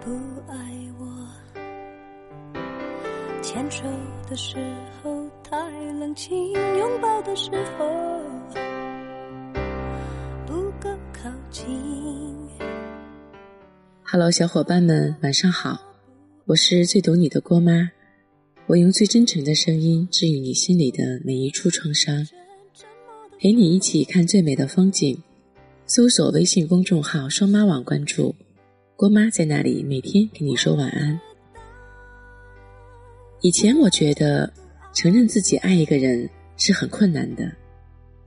不爱我。牵手的时候太冷清，拥抱的时候不够靠近。Hello，小伙伴们，晚上好，我是最懂你的郭妈，我用最真诚的声音治愈你心里的每一处创伤，陪你一起看最美的风景。搜索微信公众号“双妈网”，关注郭妈，在那里每天给你说晚安。以前我觉得承认自己爱一个人是很困难的，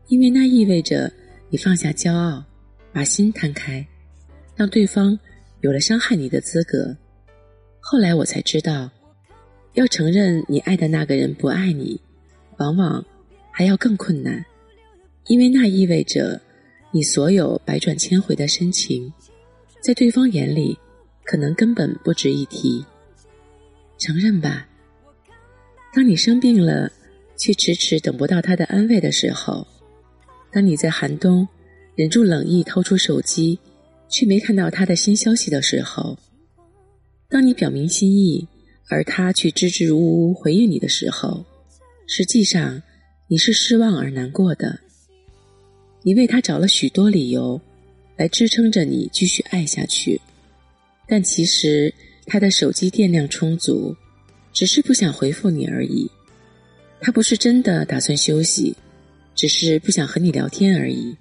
因为那意味着你放下骄傲，把心摊开，让对方有了伤害你的资格。后来我才知道，要承认你爱的那个人不爱你，往往还要更困难，因为那意味着。你所有百转千回的深情，在对方眼里，可能根本不值一提。承认吧，当你生病了，却迟迟等不到他的安慰的时候；当你在寒冬忍住冷意掏出手机，却没看到他的新消息的时候；当你表明心意，而他却支支吾吾回应你的时候，实际上你是失望而难过的。你为他找了许多理由，来支撑着你继续爱下去，但其实他的手机电量充足，只是不想回复你而已。他不是真的打算休息，只是不想和你聊天而已。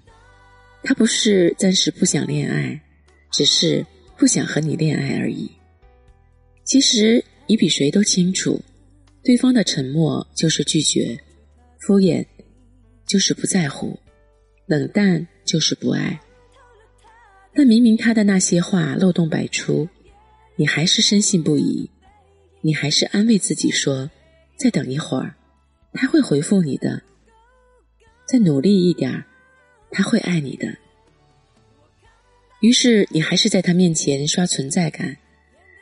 他不是暂时不想恋爱，只是不想和你恋爱而已。其实你比谁都清楚，对方的沉默就是拒绝，敷衍就是不在乎。冷淡就是不爱，但明明他的那些话漏洞百出，你还是深信不疑，你还是安慰自己说：“再等一会儿，他会回复你的。再努力一点他会爱你的。”于是你还是在他面前刷存在感，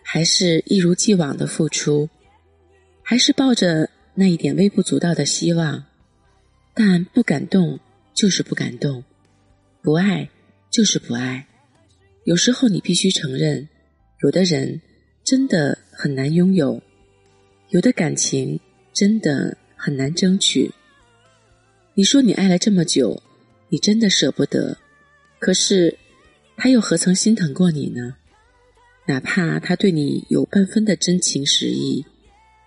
还是一如既往的付出，还是抱着那一点微不足道的希望，但不感动。就是不感动，不爱就是不爱。有时候你必须承认，有的人真的很难拥有，有的感情真的很难争取。你说你爱了这么久，你真的舍不得，可是他又何曾心疼过你呢？哪怕他对你有半分的真情实意，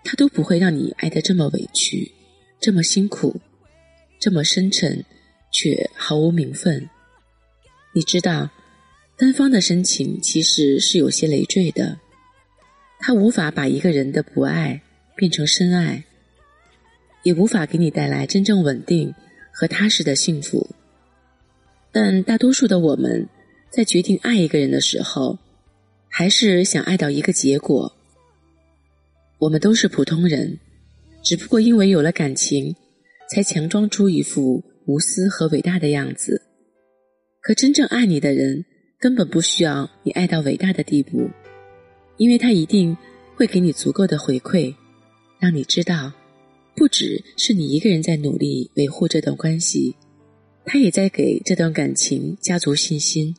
他都不会让你爱得这么委屈，这么辛苦，这么深沉。却毫无名分。你知道，单方的深情其实是有些累赘的，他无法把一个人的不爱变成深爱，也无法给你带来真正稳定和踏实的幸福。但大多数的我们在决定爱一个人的时候，还是想爱到一个结果。我们都是普通人，只不过因为有了感情，才强装出一副。无私和伟大的样子，可真正爱你的人根本不需要你爱到伟大的地步，因为他一定会给你足够的回馈，让你知道，不只是你一个人在努力维护这段关系，他也在给这段感情加足信心。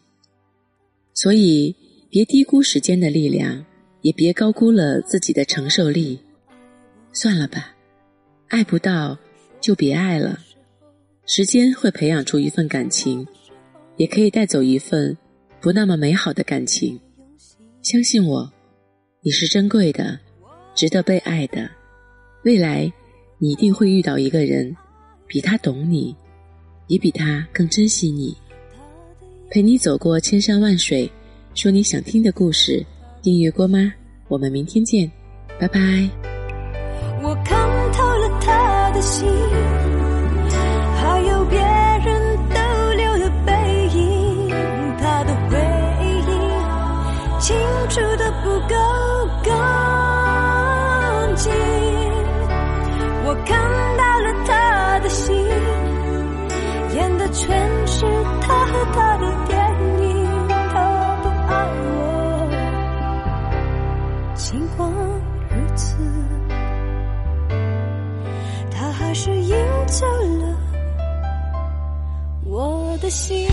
所以，别低估时间的力量，也别高估了自己的承受力。算了吧，爱不到就别爱了。时间会培养出一份感情，也可以带走一份不那么美好的感情。相信我，你是珍贵的，值得被爱的。未来，你一定会遇到一个人，比他懂你，也比他更珍惜你，陪你走过千山万水，说你想听的故事。订阅郭妈，我们明天见，拜拜。我看透了他的心。还有别尽管如此，他还是赢走了我的心。